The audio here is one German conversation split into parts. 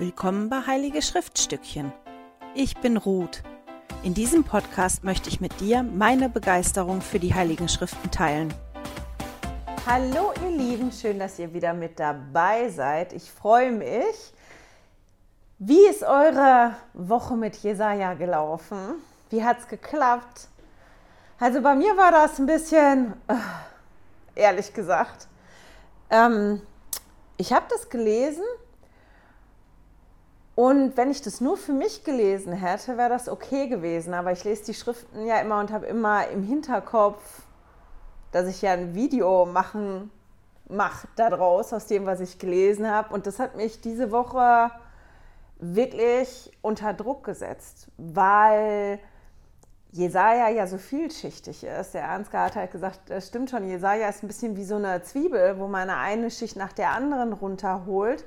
Willkommen bei Heilige Schriftstückchen. Ich bin Ruth. In diesem Podcast möchte ich mit dir meine Begeisterung für die Heiligen Schriften teilen. Hallo ihr Lieben, schön, dass ihr wieder mit dabei seid. Ich freue mich. Wie ist eure Woche mit Jesaja gelaufen? Wie hat es geklappt? Also bei mir war das ein bisschen, äh, ehrlich gesagt. Ähm, ich habe das gelesen und wenn ich das nur für mich gelesen hätte, wäre das okay gewesen. Aber ich lese die Schriften ja immer und habe immer im Hinterkopf, dass ich ja ein Video machen mache daraus, aus dem, was ich gelesen habe. Und das hat mich diese Woche wirklich unter Druck gesetzt, weil Jesaja ja so vielschichtig ist. Der Ansgar hat halt gesagt, das stimmt schon, Jesaja ist ein bisschen wie so eine Zwiebel, wo man eine Schicht nach der anderen runterholt.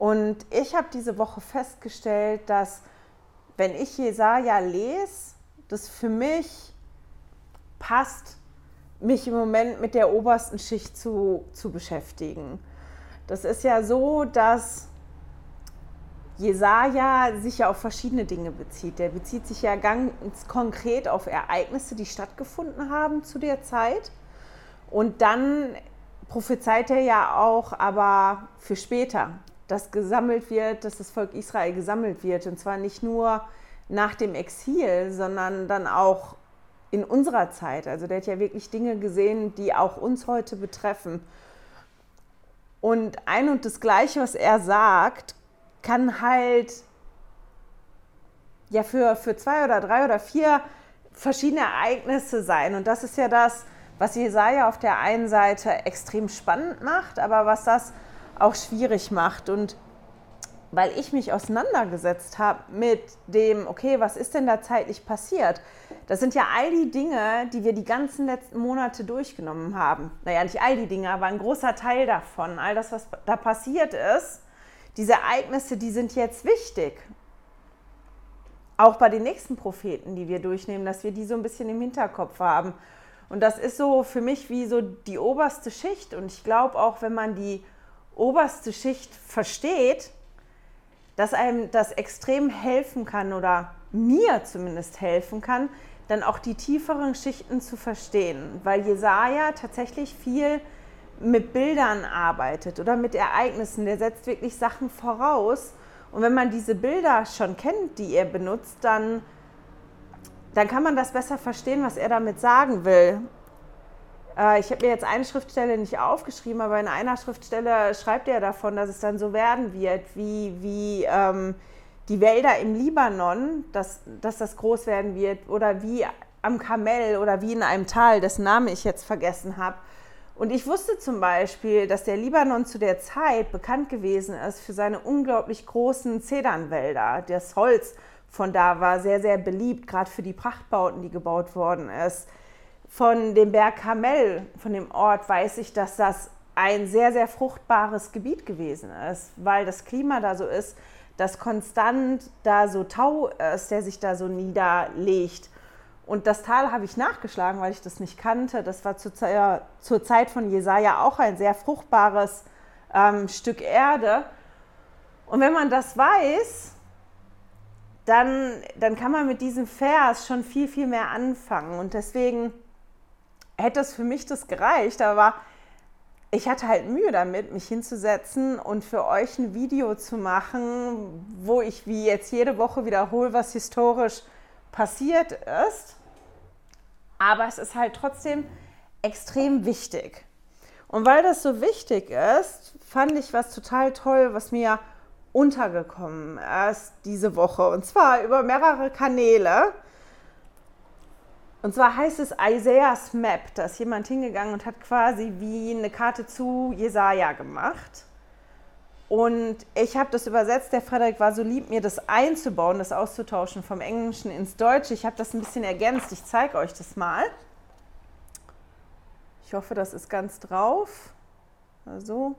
Und ich habe diese Woche festgestellt, dass wenn ich Jesaja lese, das für mich passt, mich im Moment mit der obersten Schicht zu, zu beschäftigen. Das ist ja so, dass Jesaja sich ja auf verschiedene Dinge bezieht. Der bezieht sich ja ganz konkret auf Ereignisse, die stattgefunden haben zu der Zeit. Und dann prophezeit er ja auch aber für später dass gesammelt wird, dass das Volk Israel gesammelt wird. Und zwar nicht nur nach dem Exil, sondern dann auch in unserer Zeit. Also der hat ja wirklich Dinge gesehen, die auch uns heute betreffen. Und ein und das Gleiche, was er sagt, kann halt ja für, für zwei oder drei oder vier verschiedene Ereignisse sein. Und das ist ja das, was Jesaja auf der einen Seite extrem spannend macht, aber was das auch schwierig macht. Und weil ich mich auseinandergesetzt habe mit dem, okay, was ist denn da zeitlich passiert? Das sind ja all die Dinge, die wir die ganzen letzten Monate durchgenommen haben. Naja, nicht all die Dinge, aber ein großer Teil davon. All das, was da passiert ist, diese Ereignisse, die sind jetzt wichtig. Auch bei den nächsten Propheten, die wir durchnehmen, dass wir die so ein bisschen im Hinterkopf haben. Und das ist so für mich wie so die oberste Schicht. Und ich glaube auch, wenn man die oberste Schicht versteht, dass einem das extrem helfen kann oder mir zumindest helfen kann, dann auch die tieferen Schichten zu verstehen, weil Jesaja tatsächlich viel mit Bildern arbeitet oder mit Ereignissen. Der setzt wirklich Sachen voraus. Und wenn man diese Bilder schon kennt, die er benutzt, dann, dann kann man das besser verstehen, was er damit sagen will. Äh, ich habe mir jetzt eine Schriftstelle nicht aufgeschrieben, aber in einer Schriftstelle schreibt er davon, dass es dann so werden wird, wie, wie ähm, die Wälder im Libanon, dass, dass das groß werden wird, oder wie am Kamel oder wie in einem Tal, dessen Name ich jetzt vergessen habe. Und ich wusste zum Beispiel, dass der Libanon zu der Zeit bekannt gewesen ist für seine unglaublich großen Zedernwälder. Das Holz von da war sehr, sehr beliebt, gerade für die Prachtbauten, die gebaut worden ist. Von dem Berg Kamel, von dem Ort, weiß ich, dass das ein sehr, sehr fruchtbares Gebiet gewesen ist, weil das Klima da so ist, dass konstant da so Tau ist, der sich da so niederlegt. Und das Tal habe ich nachgeschlagen, weil ich das nicht kannte. Das war zur, zur Zeit von Jesaja auch ein sehr fruchtbares ähm, Stück Erde. Und wenn man das weiß, dann, dann kann man mit diesem Vers schon viel, viel mehr anfangen. Und deswegen hätte es für mich das gereicht, aber ich hatte halt Mühe damit, mich hinzusetzen und für euch ein Video zu machen, wo ich wie jetzt jede Woche wiederhole, was historisch passiert ist. Aber es ist halt trotzdem extrem wichtig. Und weil das so wichtig ist, fand ich was total toll, was mir untergekommen ist diese Woche. Und zwar über mehrere Kanäle. Und zwar heißt es Isaiah's Map. Da ist jemand hingegangen und hat quasi wie eine Karte zu Jesaja gemacht. Und ich habe das übersetzt. Der Frederik war so lieb, mir das einzubauen, das auszutauschen vom Englischen ins Deutsche. Ich habe das ein bisschen ergänzt. Ich zeige euch das mal. Ich hoffe, das ist ganz drauf. Also.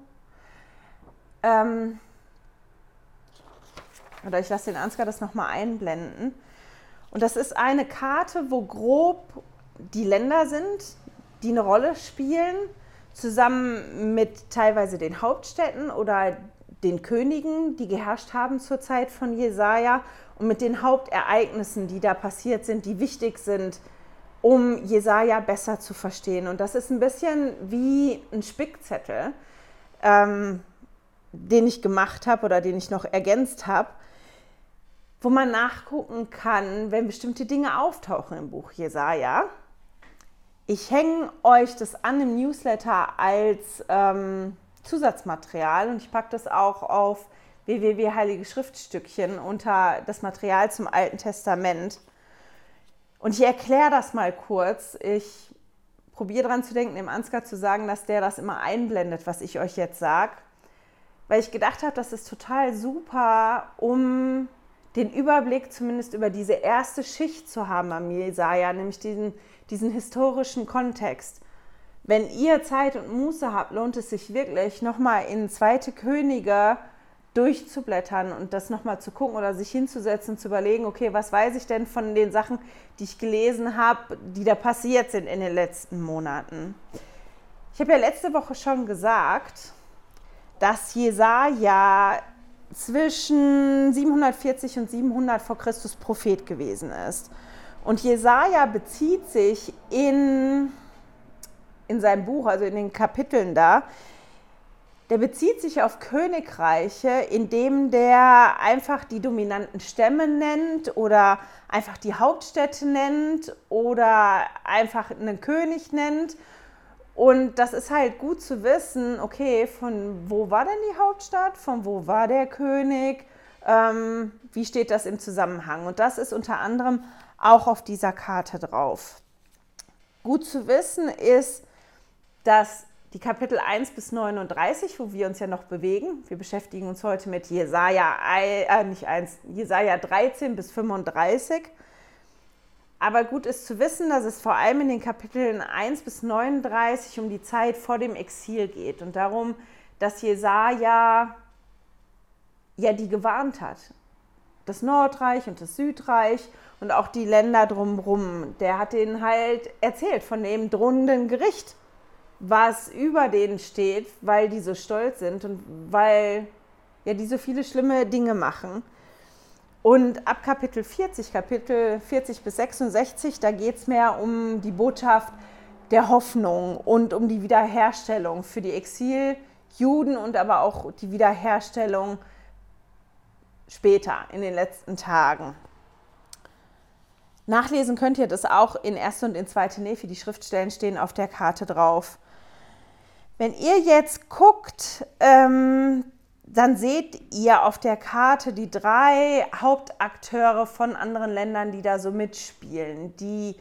Ähm, oder ich lasse den Ansgar das nochmal einblenden. Und das ist eine Karte, wo grob die Länder sind, die eine Rolle spielen, zusammen mit teilweise den Hauptstädten oder den Königen, die geherrscht haben zur Zeit von Jesaja und mit den Hauptereignissen, die da passiert sind, die wichtig sind, um Jesaja besser zu verstehen. Und das ist ein bisschen wie ein Spickzettel, ähm, den ich gemacht habe oder den ich noch ergänzt habe, wo man nachgucken kann, wenn bestimmte Dinge auftauchen im Buch Jesaja. Ich hänge euch das an im Newsletter als ähm, Zusatzmaterial und ich packe das auch auf www Heilige Schriftstückchen unter das Material zum Alten Testament. Und ich erkläre das mal kurz. Ich probiere daran zu denken, dem Ansgar zu sagen, dass der das immer einblendet, was ich euch jetzt sage. Weil ich gedacht habe, das ist total super, um den Überblick zumindest über diese erste Schicht zu haben am Jesaja, nämlich diesen, diesen historischen Kontext. Wenn ihr Zeit und Muße habt, lohnt es sich wirklich, nochmal in Zweite Könige durchzublättern und das nochmal zu gucken oder sich hinzusetzen zu überlegen, okay, was weiß ich denn von den Sachen, die ich gelesen habe, die da passiert sind in den letzten Monaten. Ich habe ja letzte Woche schon gesagt, dass Jesaja zwischen 740 und 700 vor Christus Prophet gewesen ist. Und Jesaja bezieht sich in, in seinem Buch, also in den Kapiteln da, der bezieht sich auf Königreiche, indem der einfach die dominanten Stämme nennt oder einfach die Hauptstädte nennt oder einfach einen König nennt. Und das ist halt gut zu wissen, okay, von wo war denn die Hauptstadt, von wo war der König, ähm, wie steht das im Zusammenhang. Und das ist unter anderem auch auf dieser Karte drauf. Gut zu wissen ist, dass die Kapitel 1 bis 39, wo wir uns ja noch bewegen. Wir beschäftigen uns heute mit Jesaja, äh, nicht 1, Jesaja 13 bis 35. Aber gut ist zu wissen, dass es vor allem in den Kapiteln 1 bis 39 um die Zeit vor dem Exil geht und darum, dass Jesaja ja die gewarnt hat. Das Nordreich und das Südreich und auch die Länder drumherum. Der hat denen halt erzählt von dem drohenden Gericht was über denen steht, weil die so stolz sind und weil ja, die so viele schlimme Dinge machen. Und ab Kapitel 40, Kapitel 40 bis 66, da geht es mehr um die Botschaft der Hoffnung und um die Wiederherstellung für die Exiljuden und aber auch die Wiederherstellung später in den letzten Tagen. Nachlesen könnt ihr das auch in 1. und in 2. Nephi. Die Schriftstellen stehen auf der Karte drauf. Wenn ihr jetzt guckt, ähm, dann seht ihr auf der Karte die drei Hauptakteure von anderen Ländern, die da so mitspielen, die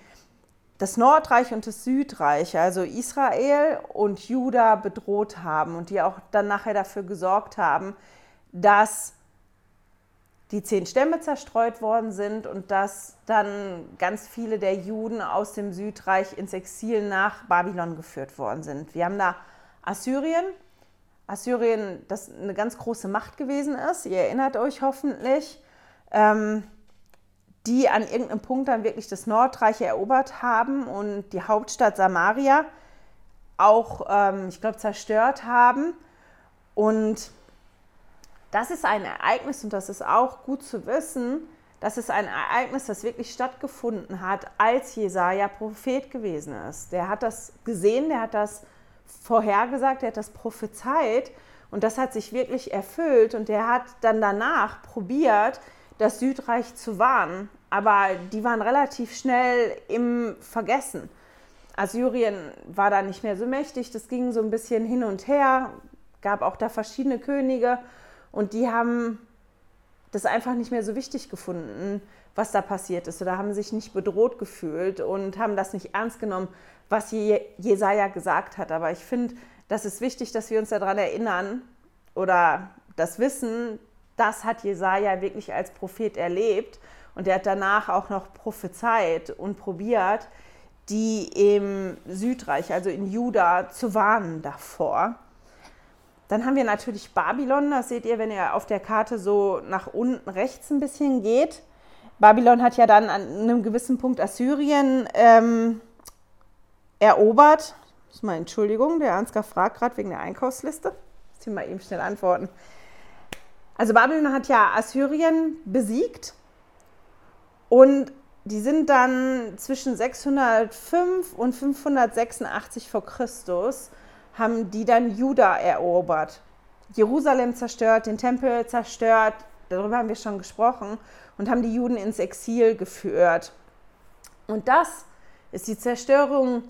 das Nordreich und das Südreich, also Israel und Juda bedroht haben und die auch dann nachher dafür gesorgt haben, dass die zehn Stämme zerstreut worden sind und dass dann ganz viele der Juden aus dem Südreich ins Exil nach Babylon geführt worden sind. Wir haben da Assyrien. Assyrien, das eine ganz große Macht gewesen ist, ihr erinnert euch hoffentlich, ähm, die an irgendeinem Punkt dann wirklich das Nordreich erobert haben und die Hauptstadt Samaria auch, ähm, ich glaube, zerstört haben. Und das ist ein Ereignis und das ist auch gut zu wissen, das ist ein Ereignis, das wirklich stattgefunden hat, als Jesaja Prophet gewesen ist. Der hat das gesehen, der hat das vorhergesagt, er hat das prophezeit und das hat sich wirklich erfüllt und er hat dann danach probiert, das Südreich zu warnen, aber die waren relativ schnell im Vergessen. Assyrien war da nicht mehr so mächtig, das ging so ein bisschen hin und her, gab auch da verschiedene Könige und die haben das einfach nicht mehr so wichtig gefunden, was da passiert ist oder haben sich nicht bedroht gefühlt und haben das nicht ernst genommen, was Jesaja gesagt hat. Aber ich finde, das ist wichtig, dass wir uns daran erinnern oder das wissen, das hat Jesaja wirklich als Prophet erlebt und er hat danach auch noch prophezeit und probiert, die im Südreich, also in Juda, zu warnen davor. Dann haben wir natürlich Babylon, das seht ihr, wenn ihr auf der Karte so nach unten rechts ein bisschen geht. Babylon hat ja dann an einem gewissen Punkt Assyrien ähm, erobert. Muss mal Entschuldigung, der Ansgar fragt gerade wegen der Einkaufsliste. Muss ich mal eben schnell antworten. Also Babylon hat ja Assyrien besiegt und die sind dann zwischen 605 und 586 vor Christus, haben die dann Juda erobert. Jerusalem zerstört, den Tempel zerstört, darüber haben wir schon gesprochen, und haben die Juden ins Exil geführt. Und das ist die Zerstörung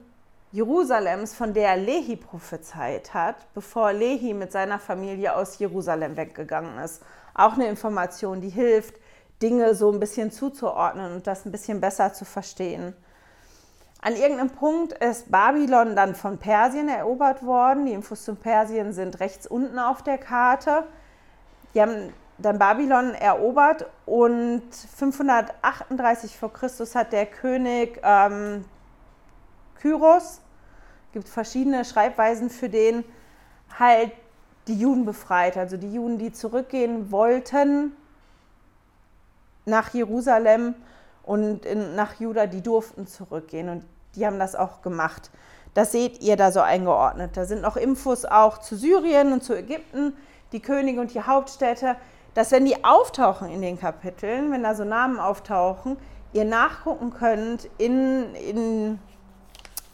Jerusalems, von der Lehi prophezeit hat, bevor Lehi mit seiner Familie aus Jerusalem weggegangen ist. Auch eine Information, die hilft, Dinge so ein bisschen zuzuordnen und das ein bisschen besser zu verstehen. An irgendeinem Punkt ist Babylon dann von Persien erobert worden. Die Infos zu Persien sind rechts unten auf der Karte. Die haben dann Babylon erobert und 538 vor Christus hat der König ähm, Kyros, gibt verschiedene Schreibweisen für den, halt die Juden befreit. Also die Juden, die zurückgehen wollten nach Jerusalem und in, nach Juda, die durften zurückgehen und die haben das auch gemacht. Das seht ihr da so eingeordnet. Da sind noch Infos auch zu Syrien und zu Ägypten, die Könige und die Hauptstädte, dass wenn die auftauchen in den Kapiteln, wenn da so Namen auftauchen, ihr nachgucken könnt in, in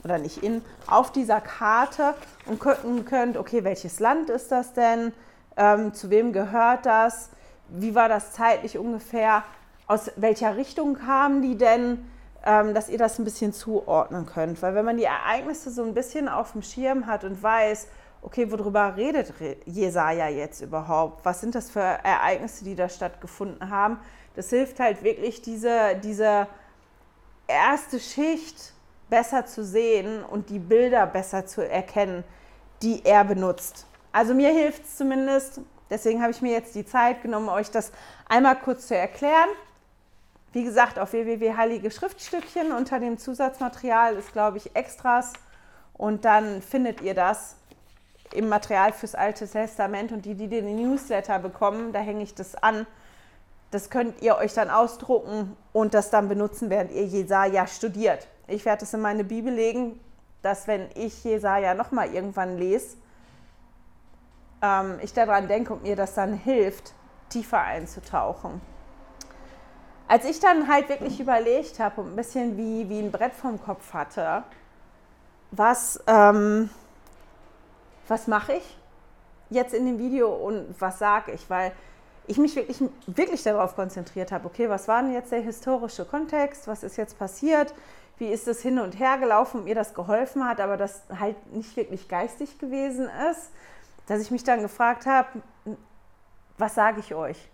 oder nicht in, auf dieser Karte und gucken könnt, okay, welches Land ist das denn, ähm, zu wem gehört das, wie war das zeitlich ungefähr, aus welcher Richtung kamen die denn, ähm, dass ihr das ein bisschen zuordnen könnt. Weil wenn man die Ereignisse so ein bisschen auf dem Schirm hat und weiß, okay, worüber redet Jesaja jetzt überhaupt? Was sind das für Ereignisse, die da stattgefunden haben? Das hilft halt wirklich, diese, diese erste Schicht besser zu sehen und die Bilder besser zu erkennen, die er benutzt. Also mir hilft es zumindest. Deswegen habe ich mir jetzt die Zeit genommen, euch das einmal kurz zu erklären. Wie gesagt, auf www.heilige Schriftstückchen unter dem Zusatzmaterial ist, glaube ich, Extras. Und dann findet ihr das im Material fürs Alte Testament. Und die, die den Newsletter bekommen, da hänge ich das an. Das könnt ihr euch dann ausdrucken und das dann benutzen, während ihr Jesaja studiert. Ich werde es in meine Bibel legen, dass wenn ich Jesaja nochmal irgendwann lese, ähm, ich daran denke und mir das dann hilft, tiefer einzutauchen. Als ich dann halt wirklich überlegt habe und ein bisschen wie, wie ein Brett vom Kopf hatte, was, ähm, was mache ich jetzt in dem Video und was sage ich, weil ich mich wirklich, wirklich darauf konzentriert habe, okay, was war denn jetzt der historische Kontext, was ist jetzt passiert, wie ist es hin und her gelaufen mir das geholfen hat, aber das halt nicht wirklich geistig gewesen ist, dass ich mich dann gefragt habe, was sage ich euch?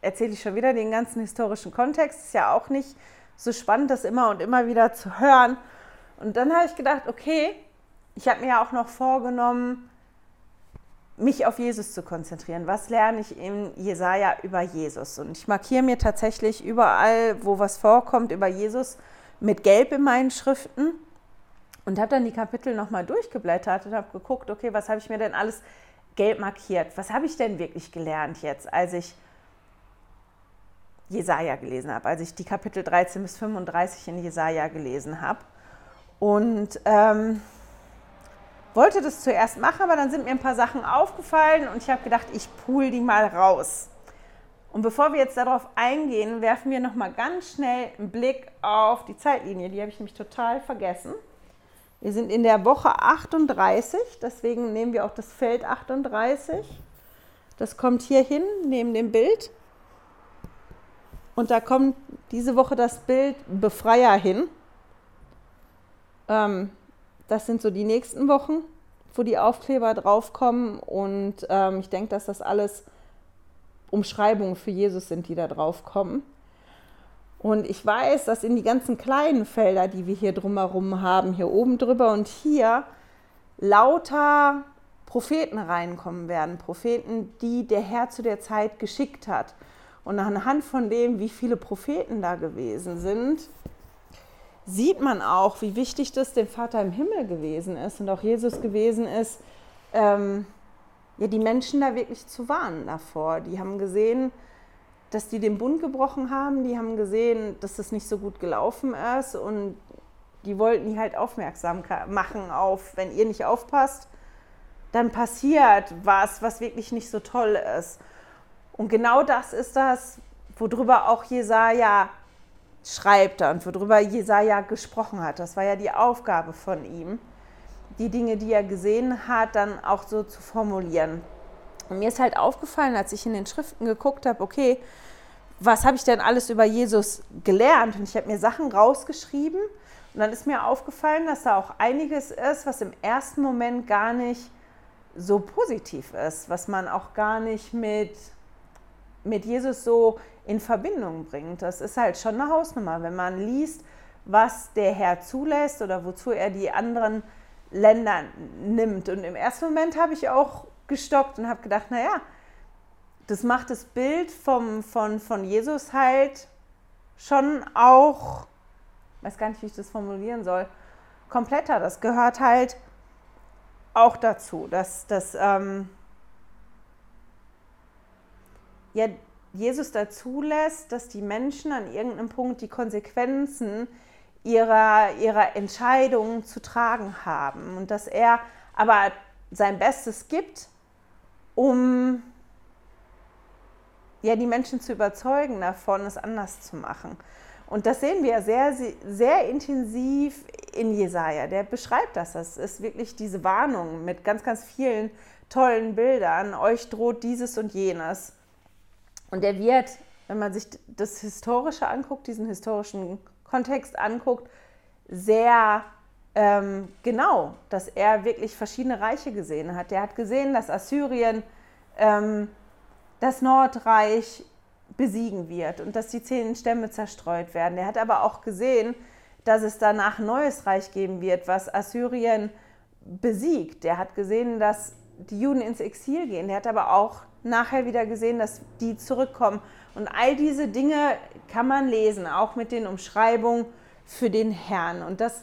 erzähle ich schon wieder den ganzen historischen Kontext. Ist ja auch nicht so spannend, das immer und immer wieder zu hören. Und dann habe ich gedacht, okay, ich habe mir ja auch noch vorgenommen, mich auf Jesus zu konzentrieren. Was lerne ich in Jesaja über Jesus? Und ich markiere mir tatsächlich überall, wo was vorkommt über Jesus, mit Gelb in meinen Schriften und habe dann die Kapitel nochmal durchgeblättert und habe geguckt, okay, was habe ich mir denn alles gelb markiert? Was habe ich denn wirklich gelernt jetzt, als ich Jesaja gelesen habe, als ich die Kapitel 13 bis 35 in Jesaja gelesen habe. Und ähm, wollte das zuerst machen, aber dann sind mir ein paar Sachen aufgefallen und ich habe gedacht, ich pool die mal raus. Und bevor wir jetzt darauf eingehen, werfen wir noch mal ganz schnell einen Blick auf die Zeitlinie. Die habe ich nämlich total vergessen. Wir sind in der Woche 38, deswegen nehmen wir auch das Feld 38. Das kommt hier hin neben dem Bild. Und da kommt diese Woche das Bild Befreier hin. Ähm, das sind so die nächsten Wochen, wo die Aufkleber draufkommen. Und ähm, ich denke, dass das alles Umschreibungen für Jesus sind, die da draufkommen. Und ich weiß, dass in die ganzen kleinen Felder, die wir hier drumherum haben, hier oben drüber und hier, lauter Propheten reinkommen werden. Propheten, die der Herr zu der Zeit geschickt hat. Und anhand von dem, wie viele Propheten da gewesen sind, sieht man auch, wie wichtig das dem Vater im Himmel gewesen ist und auch Jesus gewesen ist, ähm, ja, die Menschen da wirklich zu warnen davor. Die haben gesehen, dass die den Bund gebrochen haben, die haben gesehen, dass das nicht so gut gelaufen ist und die wollten die halt aufmerksam machen auf, wenn ihr nicht aufpasst, dann passiert was, was wirklich nicht so toll ist. Und genau das ist das, worüber auch Jesaja schreibt und worüber Jesaja gesprochen hat. Das war ja die Aufgabe von ihm, die Dinge, die er gesehen hat, dann auch so zu formulieren. Und mir ist halt aufgefallen, als ich in den Schriften geguckt habe, okay, was habe ich denn alles über Jesus gelernt? Und ich habe mir Sachen rausgeschrieben und dann ist mir aufgefallen, dass da auch einiges ist, was im ersten Moment gar nicht so positiv ist, was man auch gar nicht mit, mit Jesus so in Verbindung bringt. Das ist halt schon eine Hausnummer, wenn man liest, was der Herr zulässt oder wozu er die anderen Länder nimmt. Und im ersten Moment habe ich auch gestockt und habe gedacht, naja, das macht das Bild vom, von, von Jesus halt schon auch, weiß gar nicht, wie ich das formulieren soll, kompletter. Das gehört halt auch dazu, dass, dass ähm, ja, Jesus dazu lässt, dass die Menschen an irgendeinem Punkt die Konsequenzen ihrer, ihrer Entscheidungen zu tragen haben und dass er aber sein Bestes gibt, um ja, die Menschen zu überzeugen davon, es anders zu machen. Und das sehen wir sehr, sehr intensiv in Jesaja. Der beschreibt das. Das ist wirklich diese Warnung mit ganz, ganz vielen tollen Bildern. Euch droht dieses und jenes. Und er wird, wenn man sich das Historische anguckt, diesen historischen Kontext anguckt, sehr ähm, genau, dass er wirklich verschiedene Reiche gesehen hat. Er hat gesehen, dass Assyrien ähm, das Nordreich besiegen wird und dass die zehn Stämme zerstreut werden. Er hat aber auch gesehen, dass es danach ein neues Reich geben wird, was Assyrien besiegt. Er hat gesehen, dass die Juden ins Exil gehen. Er hat aber auch nachher wieder gesehen, dass die zurückkommen. Und all diese Dinge kann man lesen, auch mit den Umschreibungen für den Herrn. Und das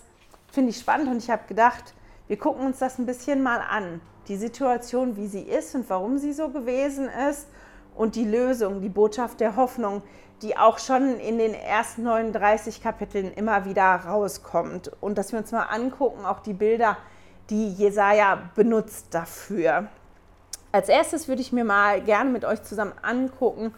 finde ich spannend und ich habe gedacht, wir gucken uns das ein bisschen mal an. Die Situation, wie sie ist und warum sie so gewesen ist und die Lösung, die Botschaft der Hoffnung, die auch schon in den ersten 39 Kapiteln immer wieder rauskommt. Und dass wir uns mal angucken, auch die Bilder, die Jesaja benutzt dafür. Als erstes würde ich mir mal gerne mit euch zusammen angucken,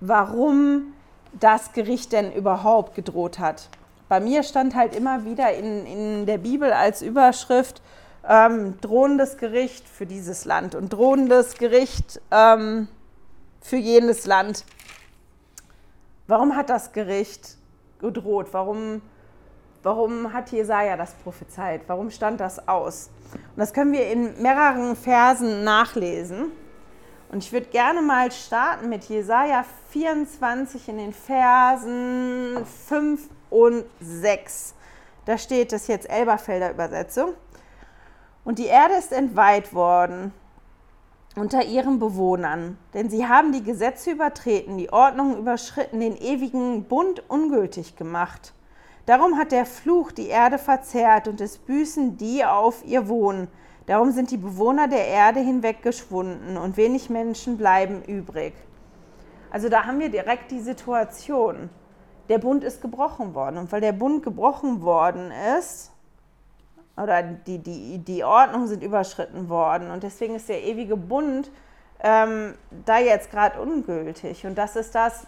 warum das Gericht denn überhaupt gedroht hat. Bei mir stand halt immer wieder in, in der Bibel als Überschrift ähm, drohendes Gericht für dieses Land und drohendes Gericht ähm, für jenes Land. Warum hat das Gericht gedroht? Warum, warum hat Jesaja das prophezeit? Warum stand das aus? Und das können wir in mehreren Versen nachlesen. Und ich würde gerne mal starten mit Jesaja 24 in den Versen 5 und 6. Da steht das jetzt Elberfelder Übersetzung. Und die Erde ist entweiht worden unter ihren Bewohnern, denn sie haben die Gesetze übertreten, die Ordnung überschritten, den ewigen Bund ungültig gemacht. Darum hat der Fluch die Erde verzehrt und es büßen die auf ihr wohnen. Darum sind die Bewohner der Erde hinweggeschwunden und wenig Menschen bleiben übrig. Also da haben wir direkt die Situation. Der Bund ist gebrochen worden. Und weil der Bund gebrochen worden ist, oder die, die, die Ordnung sind überschritten worden und deswegen ist der ewige Bund ähm, da jetzt gerade ungültig. Und das ist das,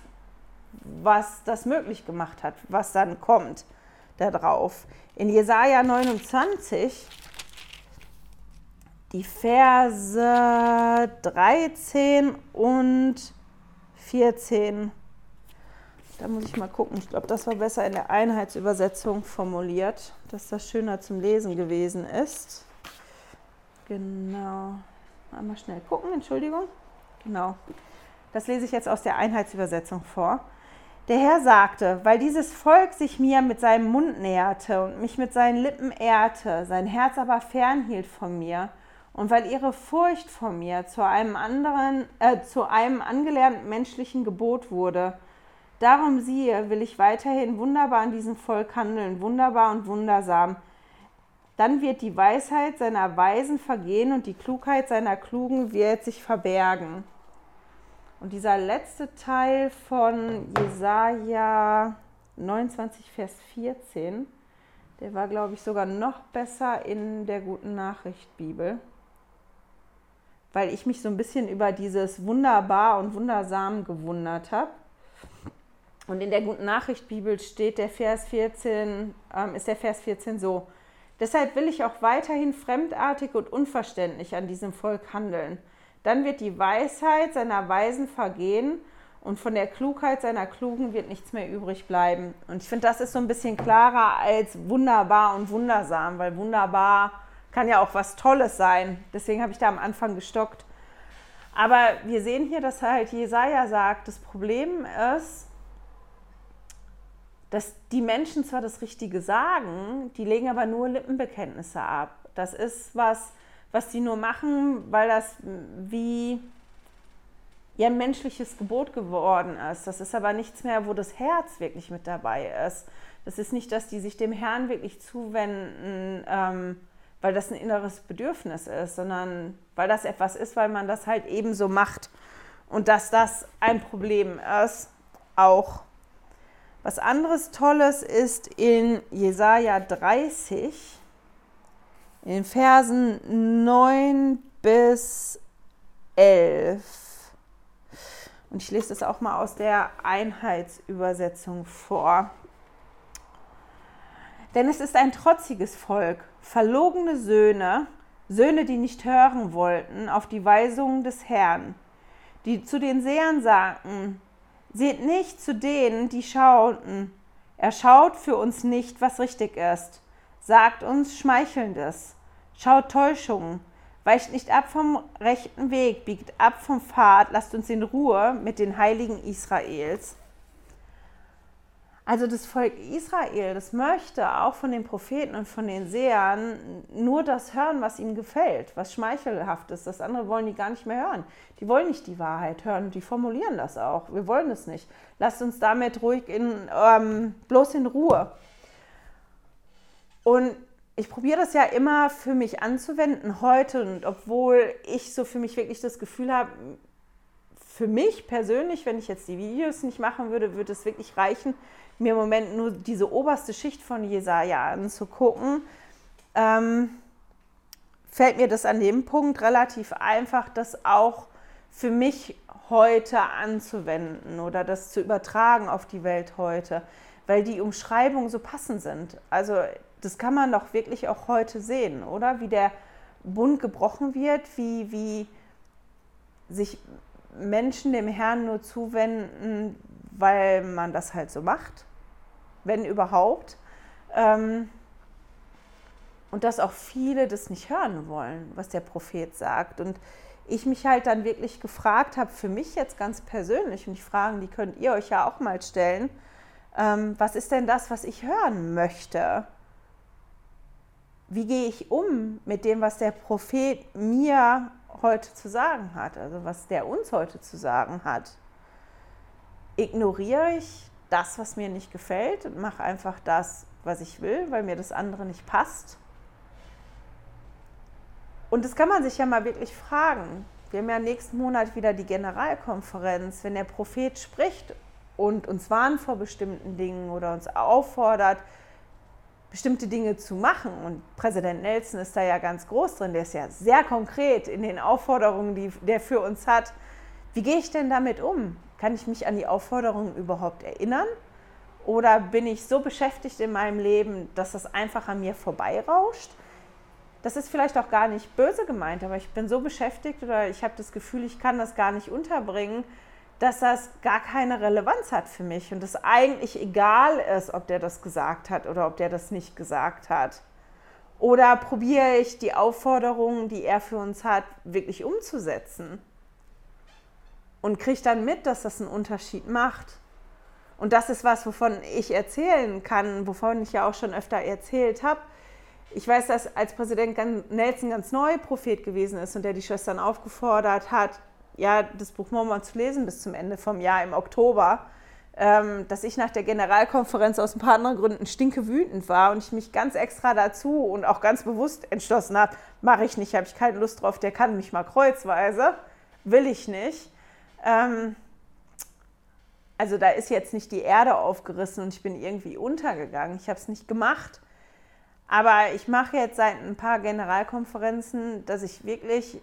was das möglich gemacht hat, was dann kommt darauf. In Jesaja 29, die Verse 13 und 14 da muss ich mal gucken. Ich glaube, das war besser in der Einheitsübersetzung formuliert, dass das schöner zum Lesen gewesen ist. Genau. Einmal schnell gucken, Entschuldigung. Genau. Das lese ich jetzt aus der Einheitsübersetzung vor. Der Herr sagte, weil dieses Volk sich mir mit seinem Mund näherte und mich mit seinen Lippen ehrte, sein Herz aber fernhielt von mir, und weil ihre Furcht vor mir zu einem anderen, äh, zu einem angelernten menschlichen Gebot wurde, Darum siehe, will ich weiterhin wunderbar an diesem Volk handeln, wunderbar und wundersam. Dann wird die Weisheit seiner Weisen vergehen und die Klugheit seiner Klugen wird sich verbergen. Und dieser letzte Teil von Jesaja 29, Vers 14, der war, glaube ich, sogar noch besser in der Guten Nachricht Bibel. Weil ich mich so ein bisschen über dieses Wunderbar und Wundersam gewundert habe. Und in der Guten Nachricht Bibel steht der Vers 14, ähm, ist der Vers 14 so. Deshalb will ich auch weiterhin fremdartig und unverständlich an diesem Volk handeln. Dann wird die Weisheit seiner Weisen vergehen und von der Klugheit seiner Klugen wird nichts mehr übrig bleiben. Und ich finde, das ist so ein bisschen klarer als wunderbar und wundersam, weil wunderbar kann ja auch was Tolles sein. Deswegen habe ich da am Anfang gestockt. Aber wir sehen hier, dass halt Jesaja sagt, das Problem ist, dass die Menschen zwar das Richtige sagen, die legen aber nur Lippenbekenntnisse ab. Das ist was, was die nur machen, weil das wie ein menschliches Gebot geworden ist. Das ist aber nichts mehr, wo das Herz wirklich mit dabei ist. Das ist nicht, dass die sich dem Herrn wirklich zuwenden, ähm, weil das ein inneres Bedürfnis ist, sondern weil das etwas ist, weil man das halt ebenso macht. Und dass das ein Problem ist, auch. Was anderes Tolles ist in Jesaja 30, in Versen 9 bis 11. Und ich lese das auch mal aus der Einheitsübersetzung vor. Denn es ist ein trotziges Volk, verlogene Söhne, Söhne, die nicht hören wollten auf die Weisungen des Herrn, die zu den Sehern sagten, seht nicht zu denen, die schauten, er schaut für uns nicht, was richtig ist, sagt uns Schmeichelndes, schaut Täuschungen, weicht nicht ab vom rechten Weg, biegt ab vom Pfad, lasst uns in Ruhe mit den Heiligen Israels. Also das Volk Israel, das möchte auch von den Propheten und von den Sehern nur das hören, was ihnen gefällt, was schmeichelhaft ist. Das andere wollen die gar nicht mehr hören. Die wollen nicht die Wahrheit hören, die formulieren das auch. Wir wollen es nicht. Lasst uns damit ruhig in, ähm, bloß in Ruhe. Und ich probiere das ja immer für mich anzuwenden heute und obwohl ich so für mich wirklich das Gefühl habe, für mich persönlich, wenn ich jetzt die Videos nicht machen würde, würde es wirklich reichen, mir im Moment nur diese oberste Schicht von Jesaja anzugucken. Ähm, fällt mir das an dem Punkt relativ einfach, das auch für mich heute anzuwenden oder das zu übertragen auf die Welt heute, weil die Umschreibungen so passend sind. Also das kann man doch wirklich auch heute sehen, oder? Wie der Bund gebrochen wird, wie, wie sich Menschen dem Herrn nur zuwenden, weil man das halt so macht, wenn überhaupt. Ähm, und dass auch viele das nicht hören wollen, was der Prophet sagt. Und ich mich halt dann wirklich gefragt habe, für mich jetzt ganz persönlich, und die Fragen, die könnt ihr euch ja auch mal stellen, ähm, was ist denn das, was ich hören möchte? wie gehe ich um mit dem, was der Prophet mir heute zu sagen hat, also was der uns heute zu sagen hat? Ignoriere ich das, was mir nicht gefällt und mache einfach das, was ich will, weil mir das andere nicht passt? Und das kann man sich ja mal wirklich fragen. Wir haben ja nächsten Monat wieder die Generalkonferenz. Wenn der Prophet spricht und uns warnt vor bestimmten Dingen oder uns auffordert, bestimmte Dinge zu machen. Und Präsident Nelson ist da ja ganz groß drin, der ist ja sehr konkret in den Aufforderungen, die der für uns hat. Wie gehe ich denn damit um? Kann ich mich an die Aufforderungen überhaupt erinnern? Oder bin ich so beschäftigt in meinem Leben, dass das einfach an mir vorbeirauscht? Das ist vielleicht auch gar nicht böse gemeint, aber ich bin so beschäftigt oder ich habe das Gefühl, ich kann das gar nicht unterbringen, dass das gar keine Relevanz hat für mich und es eigentlich egal ist, ob der das gesagt hat oder ob der das nicht gesagt hat. Oder probiere ich die Aufforderungen, die er für uns hat, wirklich umzusetzen? Und kriege dann mit, dass das einen Unterschied macht. Und das ist was, wovon ich erzählen kann, wovon ich ja auch schon öfter erzählt habe. Ich weiß, dass als Präsident Nelson ganz neu Prophet gewesen ist und der die Schwestern aufgefordert hat, ja, das Buch Mormon zu lesen bis zum Ende vom Jahr im Oktober, ähm, dass ich nach der Generalkonferenz aus ein paar anderen Gründen stinke wütend war und ich mich ganz extra dazu und auch ganz bewusst entschlossen habe, mache ich nicht, habe ich keine Lust drauf, der kann mich mal kreuzweise, will ich nicht. Ähm, also da ist jetzt nicht die Erde aufgerissen und ich bin irgendwie untergegangen. Ich habe es nicht gemacht. Aber ich mache jetzt seit ein paar Generalkonferenzen, dass ich wirklich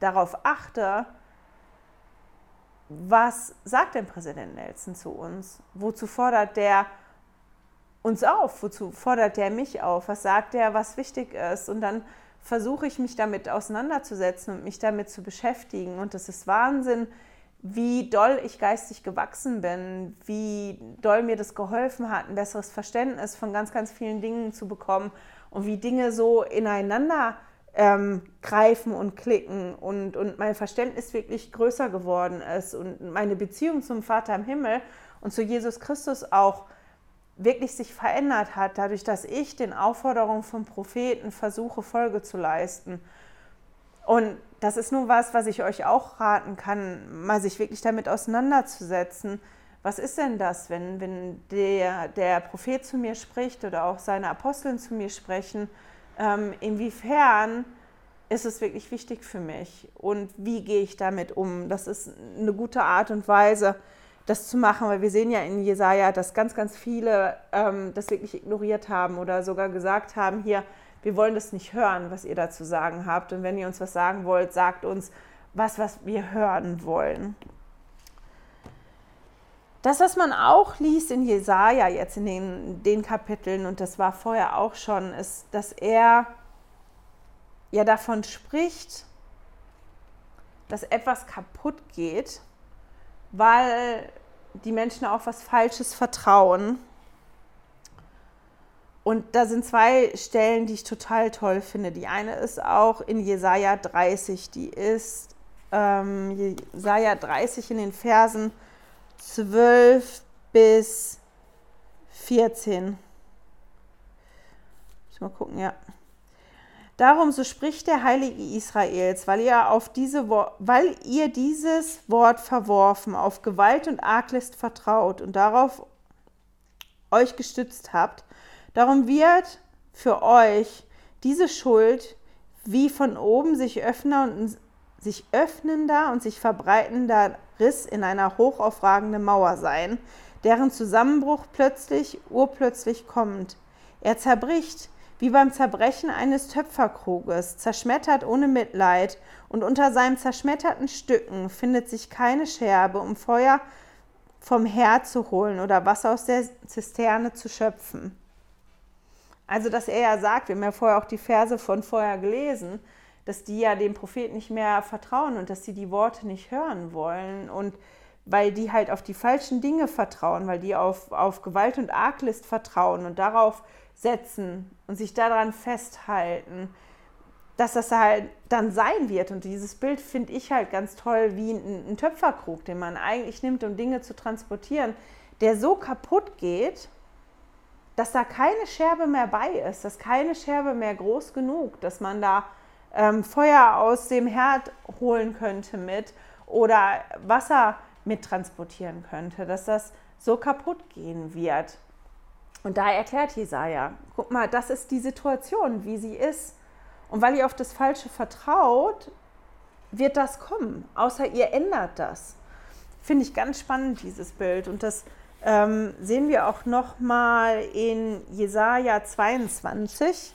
darauf achte, was sagt denn Präsident Nelson zu uns? Wozu fordert der uns auf? Wozu fordert der mich auf? Was sagt er, was wichtig ist? Und dann versuche ich mich damit auseinanderzusetzen und mich damit zu beschäftigen. Und das ist Wahnsinn, wie doll ich geistig gewachsen bin, wie doll mir das geholfen hat, ein besseres Verständnis von ganz, ganz vielen Dingen zu bekommen und wie Dinge so ineinander ähm, greifen und klicken und, und mein Verständnis wirklich größer geworden ist und meine Beziehung zum Vater im Himmel und zu Jesus Christus auch wirklich sich verändert hat, dadurch, dass ich den Aufforderungen von Propheten versuche, Folge zu leisten. Und das ist nur was, was ich euch auch raten kann, mal sich wirklich damit auseinanderzusetzen. Was ist denn das, wenn, wenn der, der Prophet zu mir spricht oder auch seine Aposteln zu mir sprechen? Ähm, inwiefern ist es wirklich wichtig für mich und wie gehe ich damit um? Das ist eine gute Art und Weise, das zu machen, weil wir sehen ja in Jesaja, dass ganz, ganz viele ähm, das wirklich ignoriert haben oder sogar gesagt haben: Hier, wir wollen das nicht hören, was ihr dazu sagen habt. Und wenn ihr uns was sagen wollt, sagt uns was, was wir hören wollen. Das, was man auch liest in Jesaja jetzt in den, den Kapiteln, und das war vorher auch schon, ist, dass er ja davon spricht, dass etwas kaputt geht, weil die Menschen auf was Falsches vertrauen. Und da sind zwei Stellen, die ich total toll finde. Die eine ist auch in Jesaja 30, die ist ähm, Jesaja 30 in den Versen 12 bis 14. Ich mal gucken, ja. Darum so spricht der Heilige Israels, weil ihr, auf diese, weil ihr dieses Wort verworfen, auf Gewalt und Arglist vertraut und darauf euch gestützt habt, darum wird für euch diese Schuld wie von oben sich öffnen und sich öffnender und sich verbreitender Riss in einer hochaufragenden Mauer sein, deren Zusammenbruch plötzlich, urplötzlich kommt. Er zerbricht, wie beim Zerbrechen eines Töpferkruges, zerschmettert ohne Mitleid, und unter seinen zerschmetterten Stücken findet sich keine Scherbe, um Feuer vom Herd zu holen oder Wasser aus der Zisterne zu schöpfen. Also, dass er ja sagt, wir haben ja vorher auch die Verse von vorher gelesen, dass die ja dem Propheten nicht mehr vertrauen und dass sie die Worte nicht hören wollen und weil die halt auf die falschen Dinge vertrauen, weil die auf, auf Gewalt und Arglist vertrauen und darauf setzen und sich daran festhalten, dass das halt dann sein wird. Und dieses Bild finde ich halt ganz toll wie ein, ein Töpferkrug, den man eigentlich nimmt, um Dinge zu transportieren, der so kaputt geht, dass da keine Scherbe mehr bei ist, dass keine Scherbe mehr groß genug, dass man da ähm, Feuer aus dem Herd holen könnte mit oder Wasser mittransportieren könnte, dass das so kaputt gehen wird. Und da erklärt Jesaja, guck mal, das ist die Situation, wie sie ist. Und weil ihr auf das Falsche vertraut, wird das kommen, außer ihr ändert das. Finde ich ganz spannend, dieses Bild. Und das ähm, sehen wir auch nochmal in Jesaja 22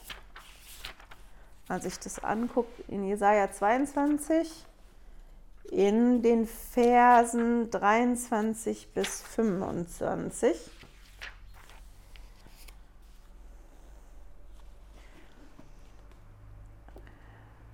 man sich das anguckt, in Jesaja 22, in den Versen 23 bis 25.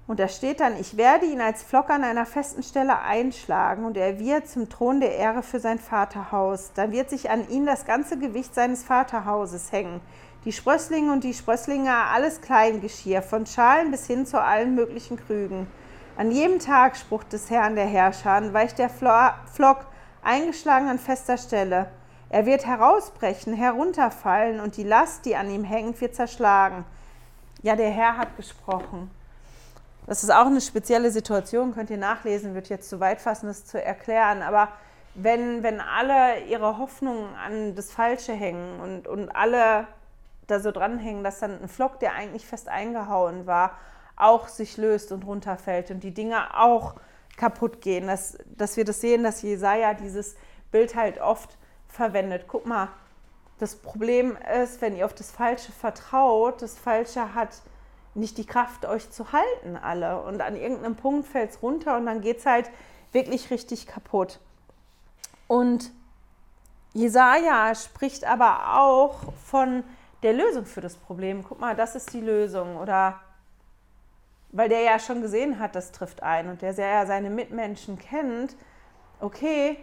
Und da steht dann, ich werde ihn als Flock an einer festen Stelle einschlagen und er wird zum Thron der Ehre für sein Vaterhaus. Dann wird sich an ihn das ganze Gewicht seines Vaterhauses hängen die Sprösslinge und die Sprösslinge, alles Kleingeschirr, von Schalen bis hin zu allen möglichen Krügen. An jedem Tag, Spruch des Herrn der Herrscher, weicht der Flock eingeschlagen an fester Stelle. Er wird herausbrechen, herunterfallen und die Last, die an ihm hängt, wird zerschlagen. Ja, der Herr hat gesprochen. Das ist auch eine spezielle Situation, könnt ihr nachlesen, wird jetzt zu weit fassen, das zu erklären. Aber wenn, wenn alle ihre Hoffnungen an das Falsche hängen und, und alle da so dranhängen, dass dann ein Flock, der eigentlich fest eingehauen war, auch sich löst und runterfällt und die Dinge auch kaputt gehen. Dass, dass wir das sehen, dass Jesaja dieses Bild halt oft verwendet. Guck mal, das Problem ist, wenn ihr auf das Falsche vertraut, das Falsche hat nicht die Kraft, euch zu halten, alle. Und an irgendeinem Punkt fällt es runter und dann geht es halt wirklich richtig kaputt. Und Jesaja spricht aber auch von der Lösung für das Problem. Guck mal, das ist die Lösung. Oder weil der ja schon gesehen hat, das trifft ein und der ja seine Mitmenschen kennt, okay,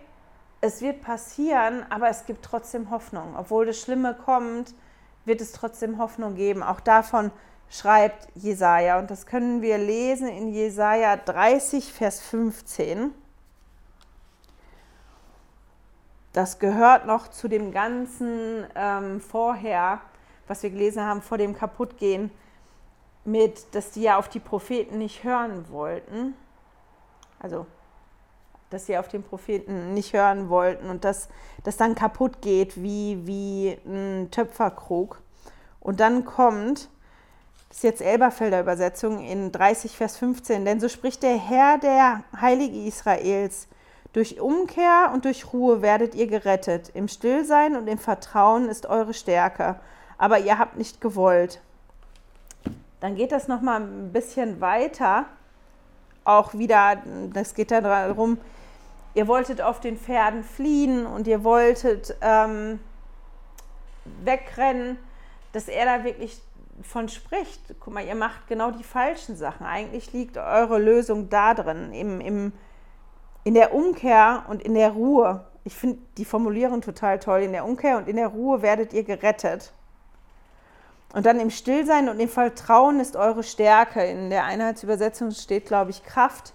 es wird passieren, aber es gibt trotzdem Hoffnung. Obwohl das Schlimme kommt, wird es trotzdem Hoffnung geben. Auch davon schreibt Jesaja. Und das können wir lesen in Jesaja 30, Vers 15. Das gehört noch zu dem ganzen ähm, vorher, was wir gelesen haben, vor dem Kaputtgehen, mit, dass die ja auf die Propheten nicht hören wollten. Also, dass sie auf den Propheten nicht hören wollten und dass das dann kaputt geht wie, wie ein Töpferkrug. Und dann kommt, das ist jetzt Elberfelder Übersetzung in 30, Vers 15, denn so spricht der Herr, der Heilige Israels, durch Umkehr und durch Ruhe werdet ihr gerettet. Im Stillsein und im Vertrauen ist eure Stärke. Aber ihr habt nicht gewollt. Dann geht das noch mal ein bisschen weiter. Auch wieder, das geht da darum, ihr wolltet auf den Pferden fliehen und ihr wolltet ähm, wegrennen, dass er da wirklich von spricht. Guck mal, ihr macht genau die falschen Sachen. Eigentlich liegt eure Lösung da drin, im, im in der Umkehr und in der Ruhe, ich finde die Formulierung total toll, in der Umkehr und in der Ruhe werdet ihr gerettet. Und dann im Stillsein und im Vertrauen ist eure Stärke. In der Einheitsübersetzung steht, glaube ich, Kraft.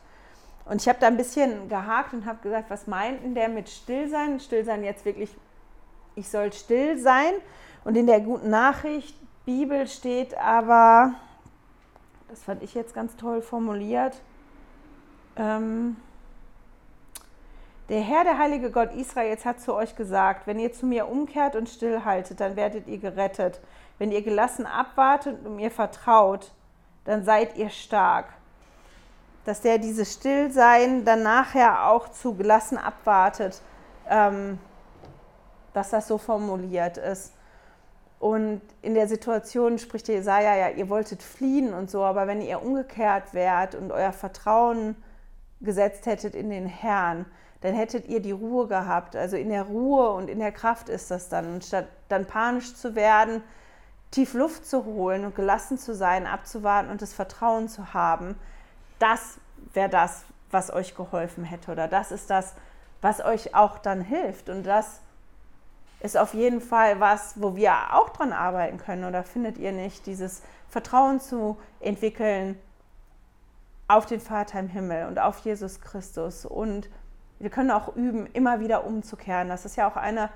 Und ich habe da ein bisschen gehakt und habe gesagt, was meint denn der mit Stillsein? Stillsein jetzt wirklich, ich soll still sein. Und in der guten Nachricht, Bibel steht aber, das fand ich jetzt ganz toll formuliert, ähm, der Herr, der heilige Gott Israels, hat zu euch gesagt, wenn ihr zu mir umkehrt und stillhaltet, dann werdet ihr gerettet. Wenn ihr gelassen abwartet und mir vertraut, dann seid ihr stark. Dass der dieses Stillsein dann nachher auch zu gelassen abwartet, ähm, dass das so formuliert ist. Und in der Situation spricht Jesaja ja, ihr wolltet fliehen und so, aber wenn ihr umgekehrt wärt und euer Vertrauen gesetzt hättet in den Herrn, dann hättet ihr die Ruhe gehabt. Also in der Ruhe und in der Kraft ist das dann. Und statt dann panisch zu werden, tief Luft zu holen und gelassen zu sein, abzuwarten und das Vertrauen zu haben, das wäre das, was euch geholfen hätte. Oder das ist das, was euch auch dann hilft. Und das ist auf jeden Fall was, wo wir auch dran arbeiten können. Oder findet ihr nicht, dieses Vertrauen zu entwickeln auf den Vater im Himmel und auf Jesus Christus und wir können auch üben, immer wieder umzukehren. Das ist ja auch eine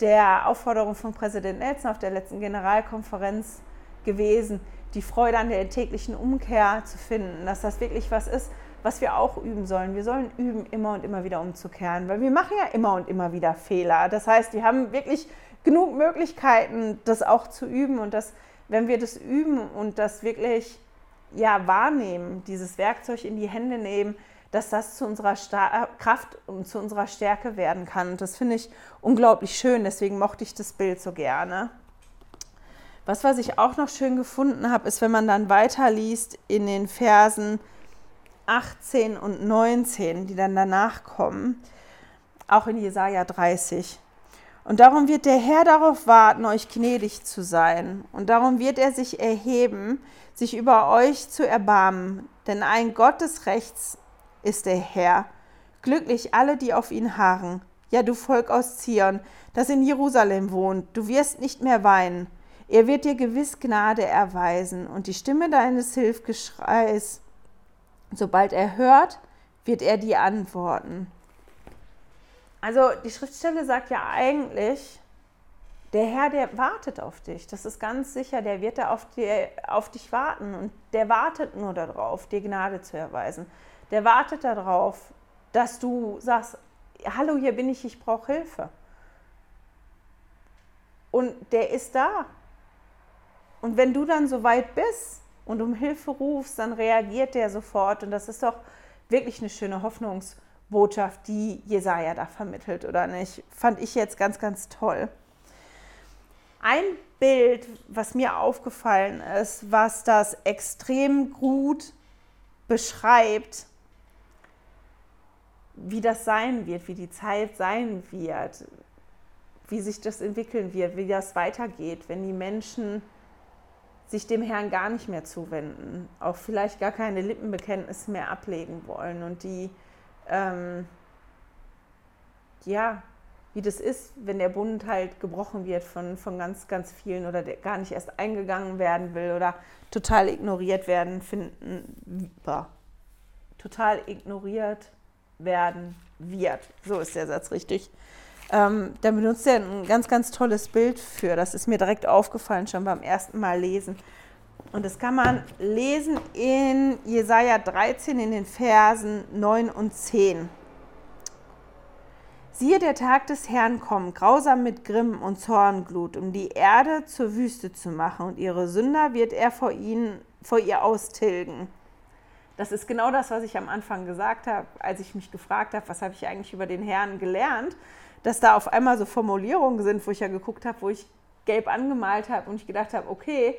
der Aufforderungen von Präsident Nelson auf der letzten Generalkonferenz gewesen, die Freude an der täglichen Umkehr zu finden, dass das wirklich was ist, was wir auch üben sollen. Wir sollen üben, immer und immer wieder umzukehren, weil wir machen ja immer und immer wieder Fehler. Das heißt, wir haben wirklich genug Möglichkeiten, das auch zu üben und das, wenn wir das üben und das wirklich ja, wahrnehmen, dieses Werkzeug in die Hände nehmen, dass das zu unserer Star Kraft und zu unserer Stärke werden kann. Und das finde ich unglaublich schön, deswegen mochte ich das Bild so gerne. Was, was ich auch noch schön gefunden habe, ist, wenn man dann weiterliest in den Versen 18 und 19, die dann danach kommen, auch in Jesaja 30. Und darum wird der Herr darauf warten, euch gnädig zu sein. Und darum wird er sich erheben, sich über euch zu erbarmen. Denn ein Gott des Rechts ist der Herr. Glücklich alle, die auf ihn harren. Ja, du Volk aus Zion, das in Jerusalem wohnt, du wirst nicht mehr weinen. Er wird dir gewiss Gnade erweisen und die Stimme deines Hilfgeschreis, sobald er hört, wird er dir antworten. Also die Schriftstelle sagt ja eigentlich, der Herr, der wartet auf dich. Das ist ganz sicher, der wird da auf, dir, auf dich warten und der wartet nur darauf, dir Gnade zu erweisen der wartet darauf, dass du sagst, hallo, hier bin ich, ich brauche Hilfe. Und der ist da. Und wenn du dann so weit bist und um Hilfe rufst, dann reagiert der sofort. Und das ist doch wirklich eine schöne Hoffnungsbotschaft, die Jesaja da vermittelt, oder nicht? Fand ich jetzt ganz, ganz toll. ein Bild, was mir aufgefallen ist, was das extrem gut beschreibt, wie das sein wird, wie die Zeit sein wird, wie sich das entwickeln wird, wie das weitergeht, wenn die Menschen sich dem Herrn gar nicht mehr zuwenden, auch vielleicht gar keine Lippenbekenntnisse mehr ablegen wollen und die, ähm, ja, wie das ist, wenn der Bund halt gebrochen wird von, von ganz, ganz vielen oder der gar nicht erst eingegangen werden will oder total ignoriert werden, finden, boah, total ignoriert werden wird. So ist der Satz richtig. Ähm, da benutzt er ein ganz, ganz tolles Bild für. Das ist mir direkt aufgefallen, schon beim ersten Mal lesen. Und das kann man lesen in Jesaja 13 in den Versen 9 und 10. Siehe, der Tag des Herrn kommt, grausam mit Grimm und Zornglut, um die Erde zur Wüste zu machen, und ihre Sünder wird er vor, ihnen, vor ihr austilgen. Das ist genau das, was ich am Anfang gesagt habe, als ich mich gefragt habe, was habe ich eigentlich über den Herrn gelernt, dass da auf einmal so Formulierungen sind, wo ich ja geguckt habe, wo ich gelb angemalt habe und ich gedacht habe, okay,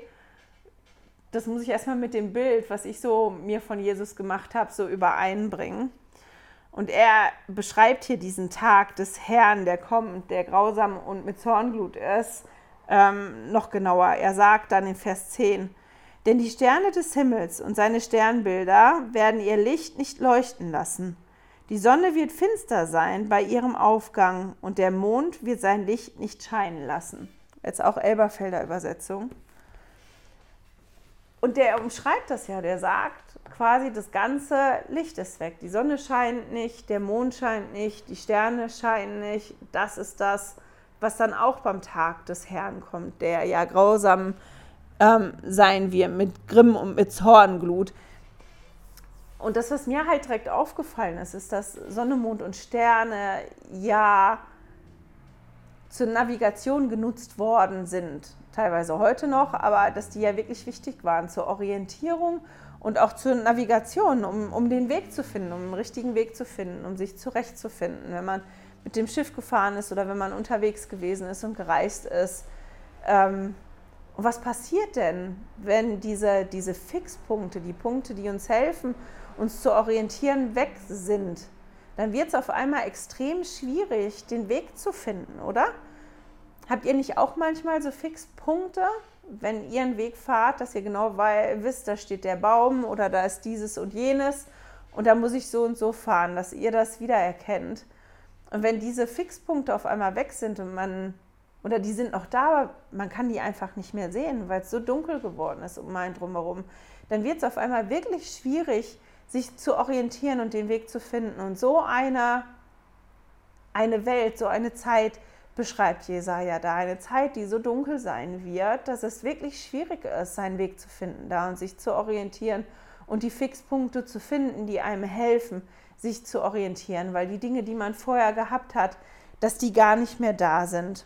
das muss ich erstmal mit dem Bild, was ich so mir von Jesus gemacht habe, so übereinbringen. Und er beschreibt hier diesen Tag des Herrn, der kommt, der grausam und mit Zornglut ist, ähm, noch genauer. Er sagt dann in Vers 10, denn die Sterne des Himmels und seine Sternbilder werden ihr Licht nicht leuchten lassen. Die Sonne wird finster sein bei ihrem Aufgang und der Mond wird sein Licht nicht scheinen lassen. Jetzt auch Elberfelder Übersetzung. Und der umschreibt das ja, der sagt quasi, das ganze Licht ist weg. Die Sonne scheint nicht, der Mond scheint nicht, die Sterne scheinen nicht. Das ist das, was dann auch beim Tag des Herrn kommt, der ja grausam ähm, sein wird, mit Grimm und mit Zornglut. Und das, was mir halt direkt aufgefallen ist, ist, dass Sonne, Mond und Sterne ja zur Navigation genutzt worden sind teilweise heute noch, aber dass die ja wirklich wichtig waren zur Orientierung und auch zur Navigation, um, um den Weg zu finden, um den richtigen Weg zu finden, um sich zurechtzufinden, wenn man mit dem Schiff gefahren ist oder wenn man unterwegs gewesen ist und gereist ist. Ähm, und was passiert denn, wenn diese, diese Fixpunkte, die Punkte, die uns helfen, uns zu orientieren, weg sind? Dann wird es auf einmal extrem schwierig, den Weg zu finden, oder? Habt ihr nicht auch manchmal so Fixpunkte, wenn ihr einen Weg fahrt, dass ihr genau wisst, da steht der Baum oder da ist dieses und jenes und da muss ich so und so fahren, dass ihr das wiedererkennt. Und wenn diese Fixpunkte auf einmal weg sind und man, oder die sind noch da, aber man kann die einfach nicht mehr sehen, weil es so dunkel geworden ist um einen drumherum, dann wird es auf einmal wirklich schwierig, sich zu orientieren und den Weg zu finden. Und so eine, eine Welt, so eine Zeit, beschreibt Jesaja da eine Zeit, die so dunkel sein wird, dass es wirklich schwierig ist, seinen Weg zu finden da und sich zu orientieren und die Fixpunkte zu finden, die einem helfen, sich zu orientieren, weil die Dinge, die man vorher gehabt hat, dass die gar nicht mehr da sind.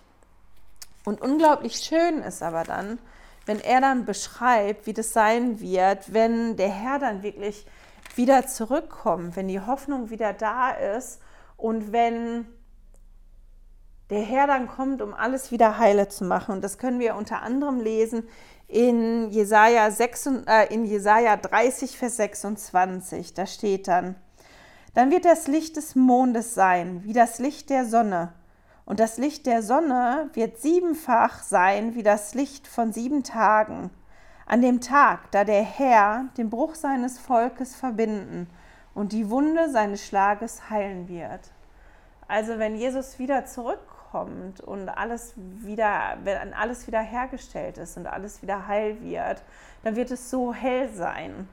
Und unglaublich schön ist aber dann, wenn er dann beschreibt, wie das sein wird, wenn der Herr dann wirklich wieder zurückkommt, wenn die Hoffnung wieder da ist und wenn der Herr dann kommt, um alles wieder heile zu machen. Und das können wir unter anderem lesen in Jesaja, 6, äh, in Jesaja 30, Vers 26. Da steht dann, dann wird das Licht des Mondes sein, wie das Licht der Sonne. Und das Licht der Sonne wird siebenfach sein, wie das Licht von sieben Tagen. An dem Tag, da der Herr den Bruch seines Volkes verbinden und die Wunde seines Schlages heilen wird. Also wenn Jesus wieder zurückkommt, kommt und alles wieder, wenn alles wieder hergestellt ist und alles wieder heil wird, dann wird es so hell sein.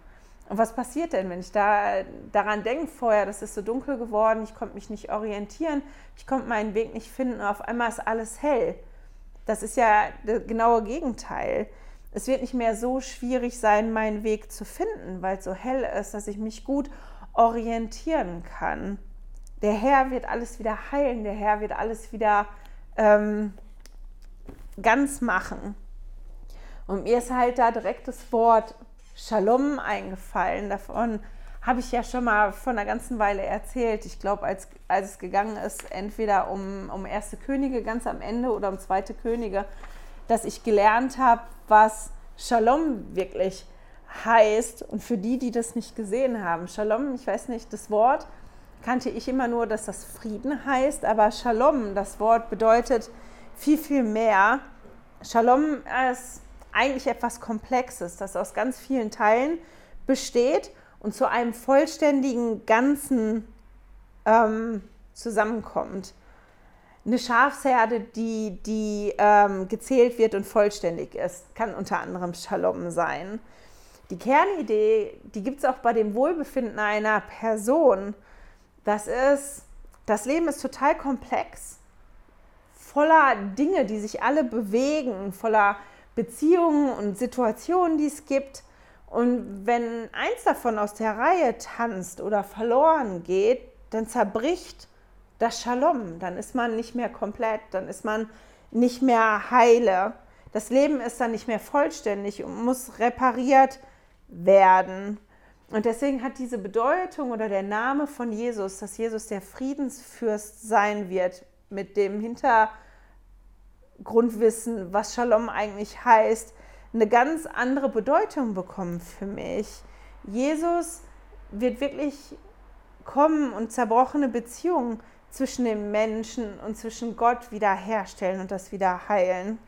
Und was passiert denn, wenn ich da daran denke vorher, das ist so dunkel geworden, ich konnte mich nicht orientieren, ich konnte meinen Weg nicht finden und auf einmal ist alles hell. Das ist ja das genaue Gegenteil. Es wird nicht mehr so schwierig sein, meinen Weg zu finden, weil es so hell ist, dass ich mich gut orientieren kann der Herr wird alles wieder heilen, der Herr wird alles wieder ähm, ganz machen. Und mir ist halt da direkt das Wort Shalom eingefallen. Davon habe ich ja schon mal vor einer ganzen Weile erzählt. Ich glaube, als, als es gegangen ist, entweder um, um erste Könige ganz am Ende oder um zweite Könige, dass ich gelernt habe, was Shalom wirklich heißt. Und für die, die das nicht gesehen haben, Shalom, ich weiß nicht, das Wort kannte ich immer nur, dass das Frieden heißt, aber Shalom, das Wort bedeutet viel, viel mehr. Shalom ist eigentlich etwas Komplexes, das aus ganz vielen Teilen besteht und zu einem vollständigen Ganzen ähm, zusammenkommt. Eine Schafsherde, die, die ähm, gezählt wird und vollständig ist, kann unter anderem Shalom sein. Die Kernidee, die gibt es auch bei dem Wohlbefinden einer Person. Das ist, das Leben ist total komplex, voller Dinge, die sich alle bewegen, voller Beziehungen und Situationen, die es gibt. Und wenn eins davon aus der Reihe tanzt oder verloren geht, dann zerbricht das Shalom, dann ist man nicht mehr komplett, dann ist man nicht mehr heile. Das Leben ist dann nicht mehr vollständig und muss repariert werden. Und deswegen hat diese Bedeutung oder der Name von Jesus, dass Jesus der Friedensfürst sein wird, mit dem Hintergrundwissen, was Shalom eigentlich heißt, eine ganz andere Bedeutung bekommen für mich. Jesus wird wirklich kommen und zerbrochene Beziehungen zwischen den Menschen und zwischen Gott wiederherstellen und das wieder heilen.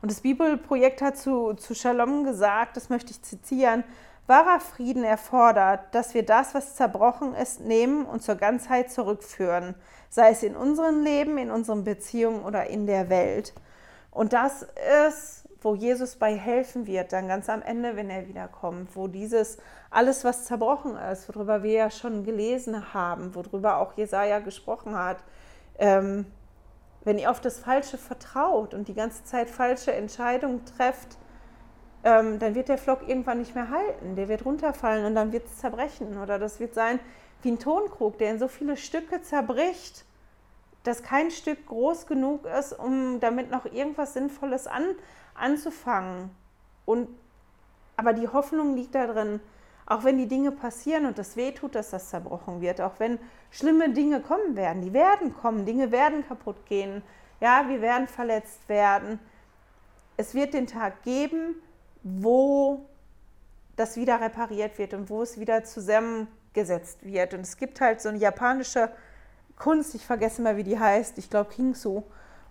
Und das Bibelprojekt hat zu, zu Shalom gesagt, das möchte ich zitieren, wahrer Frieden erfordert, dass wir das, was zerbrochen ist, nehmen und zur Ganzheit zurückführen, sei es in unserem Leben, in unseren Beziehungen oder in der Welt. Und das ist wo Jesus bei helfen wird, dann ganz am Ende, wenn er wiederkommt, wo dieses alles, was zerbrochen ist, worüber wir ja schon gelesen haben, worüber auch Jesaja gesprochen hat, ähm, wenn ihr auf das Falsche vertraut und die ganze Zeit falsche Entscheidungen trefft, ähm, dann wird der Flock irgendwann nicht mehr halten. Der wird runterfallen und dann wird es zerbrechen. Oder das wird sein wie ein Tonkrug, der in so viele Stücke zerbricht, dass kein Stück groß genug ist, um damit noch irgendwas Sinnvolles an, anzufangen. Und, aber die Hoffnung liegt darin, auch wenn die Dinge passieren und das weh tut, dass das zerbrochen wird, auch wenn schlimme Dinge kommen werden, die werden kommen, Dinge werden kaputt gehen, ja, wir werden verletzt werden. Es wird den Tag geben, wo das wieder repariert wird und wo es wieder zusammengesetzt wird. Und es gibt halt so eine japanische Kunst, ich vergesse mal, wie die heißt, ich glaube Kingsu,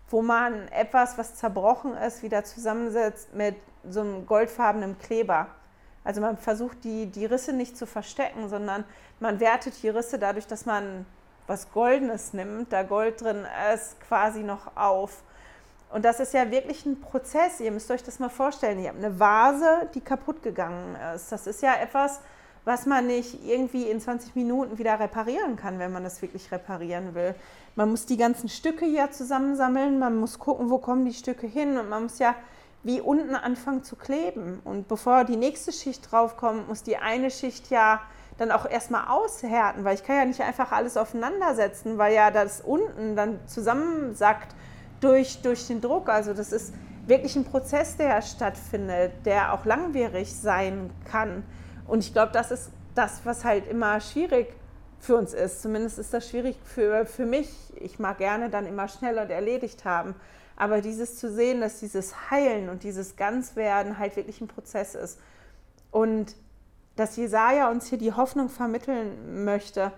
wo man etwas, was zerbrochen ist, wieder zusammensetzt mit so einem goldfarbenen Kleber. Also man versucht die, die Risse nicht zu verstecken, sondern man wertet die Risse dadurch, dass man was Goldenes nimmt, da Gold drin ist, quasi noch auf. Und das ist ja wirklich ein Prozess. Ihr müsst euch das mal vorstellen. Ihr habt eine Vase, die kaputt gegangen ist. Das ist ja etwas, was man nicht irgendwie in 20 Minuten wieder reparieren kann, wenn man das wirklich reparieren will. Man muss die ganzen Stücke ja zusammensammeln, man muss gucken, wo kommen die Stücke hin und man muss ja wie unten anfangen zu kleben. Und bevor die nächste Schicht draufkommt, muss die eine Schicht ja dann auch erstmal aushärten, weil ich kann ja nicht einfach alles aufeinandersetzen, weil ja das unten dann zusammensackt durch, durch den Druck. Also das ist wirklich ein Prozess, der stattfindet, der auch langwierig sein kann. Und ich glaube, das ist das, was halt immer schwierig für uns ist. Zumindest ist das schwierig für, für mich. Ich mag gerne dann immer schnell und erledigt haben. Aber dieses zu sehen, dass dieses Heilen und dieses Ganzwerden halt wirklich ein Prozess ist. Und dass Jesaja uns hier die Hoffnung vermitteln möchte,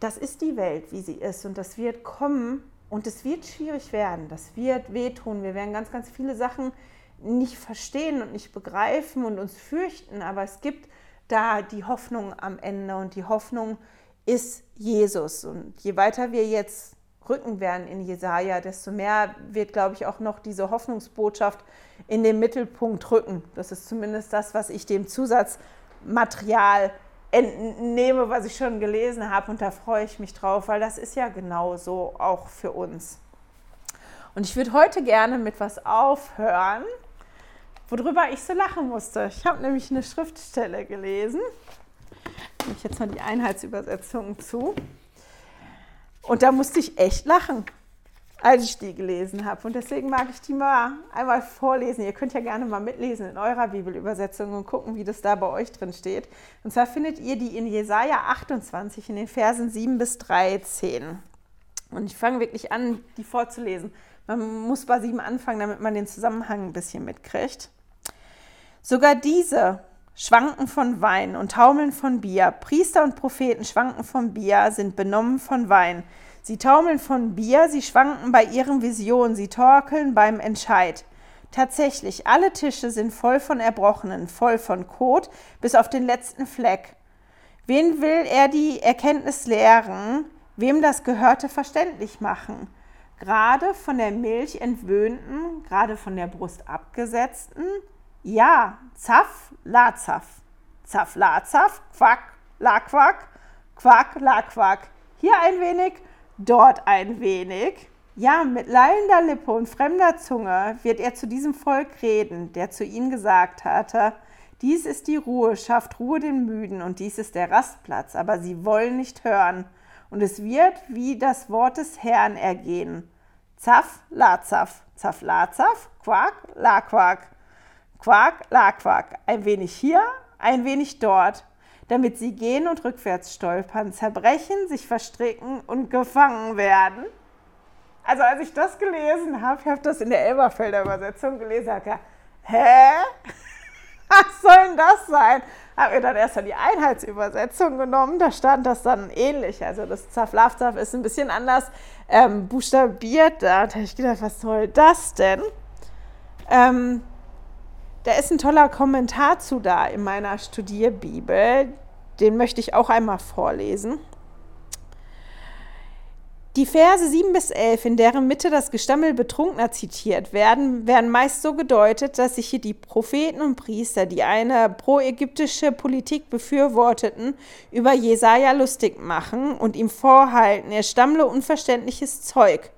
das ist die Welt, wie sie ist. Und das wird kommen und es wird schwierig werden. Das wird wehtun. Wir werden ganz, ganz viele Sachen nicht verstehen und nicht begreifen und uns fürchten, aber es gibt da die Hoffnung am Ende und die Hoffnung ist Jesus. Und je weiter wir jetzt rücken werden in Jesaja, desto mehr wird, glaube ich, auch noch diese Hoffnungsbotschaft in den Mittelpunkt rücken. Das ist zumindest das, was ich dem Zusatzmaterial entnehme, was ich schon gelesen habe. Und da freue ich mich drauf, weil das ist ja genau so auch für uns. Und ich würde heute gerne mit was aufhören, worüber ich so lachen musste. Ich habe nämlich eine Schriftstelle gelesen. Ich jetzt mal die Einheitsübersetzung zu. Und da musste ich echt lachen, als ich die gelesen habe. Und deswegen mag ich die mal einmal vorlesen. Ihr könnt ja gerne mal mitlesen in eurer Bibelübersetzung und gucken, wie das da bei euch drin steht. Und zwar findet ihr die in Jesaja 28 in den Versen 7 bis 13. Und ich fange wirklich an, die vorzulesen. Man muss bei sieben anfangen, damit man den Zusammenhang ein bisschen mitkriegt. Sogar diese schwanken von Wein und taumeln von Bier. Priester und Propheten schwanken von Bier, sind benommen von Wein. Sie taumeln von Bier, sie schwanken bei ihren Visionen, sie torkeln beim Entscheid. Tatsächlich, alle Tische sind voll von Erbrochenen, voll von Kot, bis auf den letzten Fleck. Wen will er die Erkenntnis lehren, wem das Gehörte verständlich machen? Gerade von der Milch entwöhnten, gerade von der Brust abgesetzten, ja, Zaff, Lazaff. Zaff, Lazaff, Quack, Laquack, Quack, Laquack. Hier ein wenig, dort ein wenig. Ja, mit lallender Lippe und fremder Zunge wird er zu diesem Volk reden, der zu ihnen gesagt hatte, dies ist die Ruhe, schafft Ruhe den Müden und dies ist der Rastplatz, aber sie wollen nicht hören. Und es wird wie das Wort des Herrn ergehen. Zaff, Lazaff, Zaff, Lazaff, Quack, Laquack. Quark, la Quark. Ein wenig hier, ein wenig dort, damit sie gehen und rückwärts stolpern, zerbrechen, sich verstricken und gefangen werden. Also als ich das gelesen habe, ich habe das in der Elberfelder Übersetzung gelesen, habe gedacht, hä? Was soll denn das sein? Habe mir dann erst die Einheitsübersetzung genommen, da stand das dann ähnlich. Also das Zaflafzaf ist ein bisschen anders ähm, buchstabiert. Da habe ich gedacht, was soll das denn? Ähm, da ist ein toller Kommentar zu da in meiner Studierbibel. Den möchte ich auch einmal vorlesen. Die Verse 7 bis 11, in deren Mitte das Gestammel Betrunkener zitiert werden, werden meist so gedeutet, dass sich hier die Propheten und Priester, die eine pro-ägyptische Politik befürworteten, über Jesaja lustig machen und ihm vorhalten, er stammle unverständliches Zeug.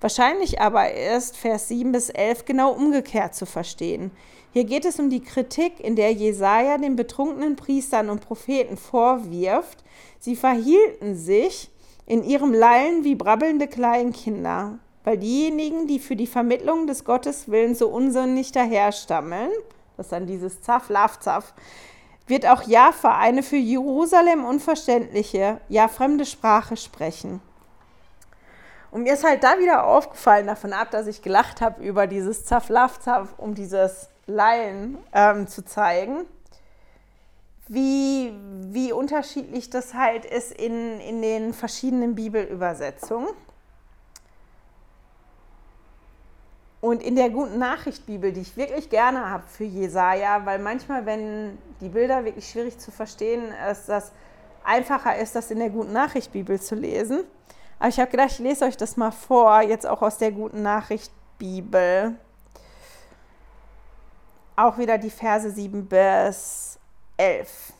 Wahrscheinlich aber ist Vers 7 bis 11 genau umgekehrt zu verstehen. Hier geht es um die Kritik, in der Jesaja den betrunkenen Priestern und Propheten vorwirft, sie verhielten sich in ihrem Lallen wie brabbelnde Kleinkinder, weil diejenigen, die für die Vermittlung des Gotteswillens so unsinnig daherstammeln, das ist dann dieses Zaff, Laf, Zaff, wird auch Jahwe eine für Jerusalem unverständliche, ja fremde Sprache sprechen. Und mir ist halt da wieder aufgefallen, davon ab, dass ich gelacht habe über dieses Zaff, Laf, Zaff, um dieses Laien ähm, zu zeigen, wie, wie unterschiedlich das halt ist in, in den verschiedenen Bibelübersetzungen. Und in der guten Nachricht Bibel, die ich wirklich gerne habe für Jesaja, weil manchmal, wenn die Bilder wirklich schwierig zu verstehen ist, das einfacher ist, das in der guten Nachricht Bibel zu lesen. Aber ich habe gedacht, ich lese euch das mal vor, jetzt auch aus der guten Nachricht Bibel auch wieder die Verse 7 bis 11.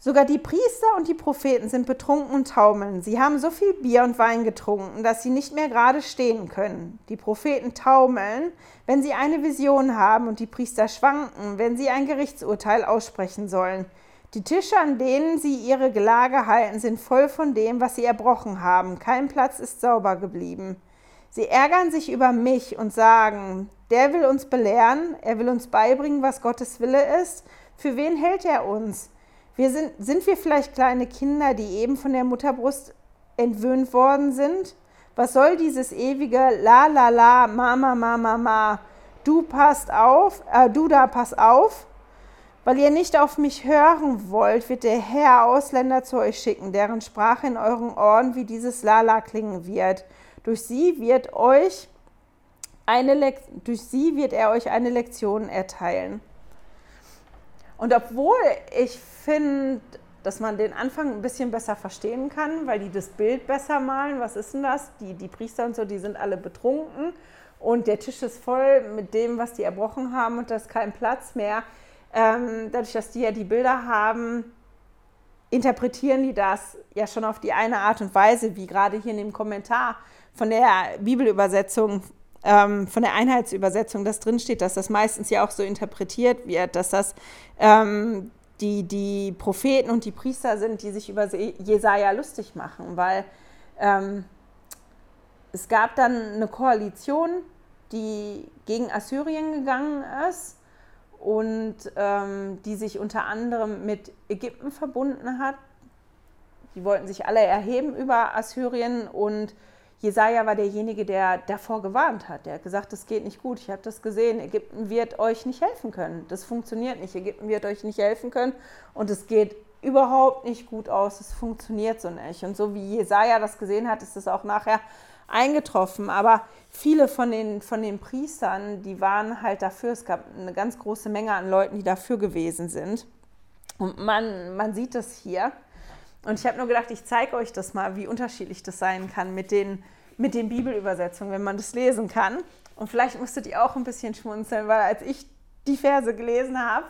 Sogar die Priester und die Propheten sind betrunken und taumeln. Sie haben so viel Bier und Wein getrunken, dass sie nicht mehr gerade stehen können. Die Propheten taumeln, wenn sie eine Vision haben, und die Priester schwanken, wenn sie ein Gerichtsurteil aussprechen sollen. Die Tische, an denen sie ihre Gelage halten, sind voll von dem, was sie erbrochen haben. Kein Platz ist sauber geblieben. Sie ärgern sich über mich und sagen, der will uns belehren, er will uns beibringen, was Gottes Wille ist. Für wen hält er uns? Wir sind, sind wir vielleicht kleine Kinder, die eben von der Mutterbrust entwöhnt worden sind? Was soll dieses ewige La la la, Mama, Mama, Ma? Du passt auf, äh, du da pass auf. Weil ihr nicht auf mich hören wollt, wird der Herr Ausländer zu euch schicken, deren Sprache in euren Ohren wie dieses Lala klingen wird. Durch sie wird euch eine durch sie wird er euch eine Lektion erteilen. Und obwohl ich finde, dass man den Anfang ein bisschen besser verstehen kann, weil die das Bild besser malen. Was ist denn das? Die, die Priester und so, die sind alle betrunken und der Tisch ist voll mit dem, was die erbrochen haben und da ist kein Platz mehr. Ähm, dadurch, dass die ja die Bilder haben, interpretieren die das ja schon auf die eine Art und Weise, wie gerade hier in dem Kommentar von der Bibelübersetzung ähm, von der Einheitsübersetzung das drinsteht, dass das meistens ja auch so interpretiert wird, dass das ähm, die, die Propheten und die Priester sind, die sich über Jesaja lustig machen, weil ähm, es gab dann eine Koalition, die gegen Assyrien gegangen ist und ähm, die sich unter anderem mit Ägypten verbunden hat. Die wollten sich alle erheben über Assyrien und Jesaja war derjenige, der davor gewarnt hat. Der hat gesagt, das geht nicht gut. Ich habe das gesehen. Ägypten wird euch nicht helfen können. Das funktioniert nicht. Ägypten wird euch nicht helfen können. Und es geht überhaupt nicht gut aus. Es funktioniert so nicht. Und so wie Jesaja das gesehen hat, ist es auch nachher eingetroffen. Aber viele von den, von den Priestern, die waren halt dafür. Es gab eine ganz große Menge an Leuten, die dafür gewesen sind. Und man, man sieht das hier. Und ich habe nur gedacht, ich zeige euch das mal, wie unterschiedlich das sein kann mit den, mit den Bibelübersetzungen, wenn man das lesen kann. Und vielleicht musstet ihr auch ein bisschen schmunzeln, weil als ich die Verse gelesen habe,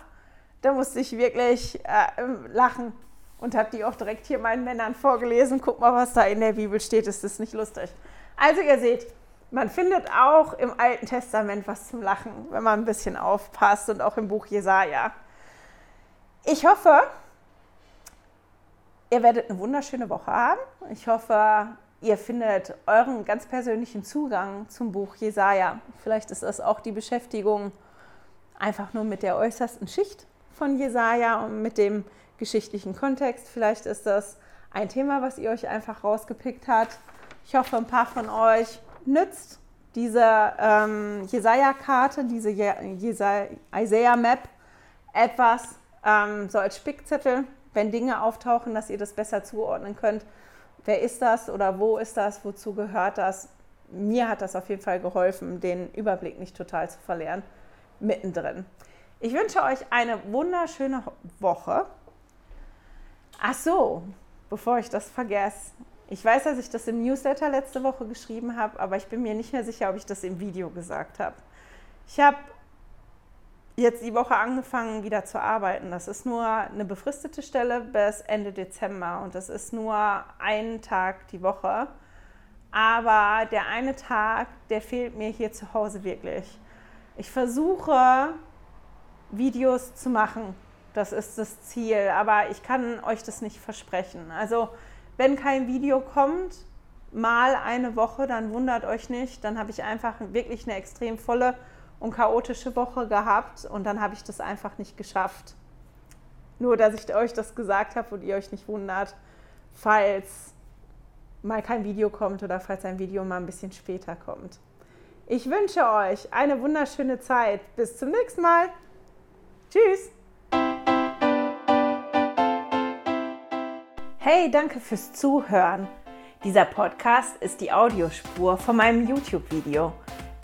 da musste ich wirklich äh, lachen und habe die auch direkt hier meinen Männern vorgelesen. Guck mal, was da in der Bibel steht, ist das nicht lustig. Also ihr seht, man findet auch im Alten Testament was zum Lachen, wenn man ein bisschen aufpasst und auch im Buch Jesaja. Ich hoffe, ihr werdet eine wunderschöne Woche haben. Ich hoffe, ihr findet euren ganz persönlichen Zugang zum Buch Jesaja. Vielleicht ist das auch die Beschäftigung einfach nur mit der äußersten Schicht von Jesaja und mit dem geschichtlichen Kontext. Vielleicht ist das ein Thema, was ihr euch einfach rausgepickt habt. Ich hoffe, ein paar von euch nützt diese ähm, Jesaja-Karte, diese Isaiah-Map etwas ähm, so als Spickzettel wenn Dinge auftauchen, dass ihr das besser zuordnen könnt. Wer ist das oder wo ist das? Wozu gehört das? Mir hat das auf jeden Fall geholfen, den Überblick nicht total zu verlieren, mittendrin. Ich wünsche euch eine wunderschöne Woche. Ach so, bevor ich das vergesse. Ich weiß, dass ich das im Newsletter letzte Woche geschrieben habe, aber ich bin mir nicht mehr sicher, ob ich das im Video gesagt habe. Ich habe jetzt die Woche angefangen, wieder zu arbeiten. Das ist nur eine befristete Stelle bis Ende Dezember und das ist nur ein Tag die Woche. Aber der eine Tag, der fehlt mir hier zu Hause wirklich. Ich versuche, Videos zu machen. Das ist das Ziel, aber ich kann euch das nicht versprechen. Also, wenn kein Video kommt, mal eine Woche, dann wundert euch nicht. Dann habe ich einfach wirklich eine extrem volle und chaotische Woche gehabt und dann habe ich das einfach nicht geschafft. Nur, dass ich euch das gesagt habe und ihr euch nicht wundert, falls mal kein Video kommt oder falls ein Video mal ein bisschen später kommt. Ich wünsche euch eine wunderschöne Zeit. Bis zum nächsten Mal. Tschüss. Hey, danke fürs Zuhören. Dieser Podcast ist die Audiospur von meinem YouTube-Video.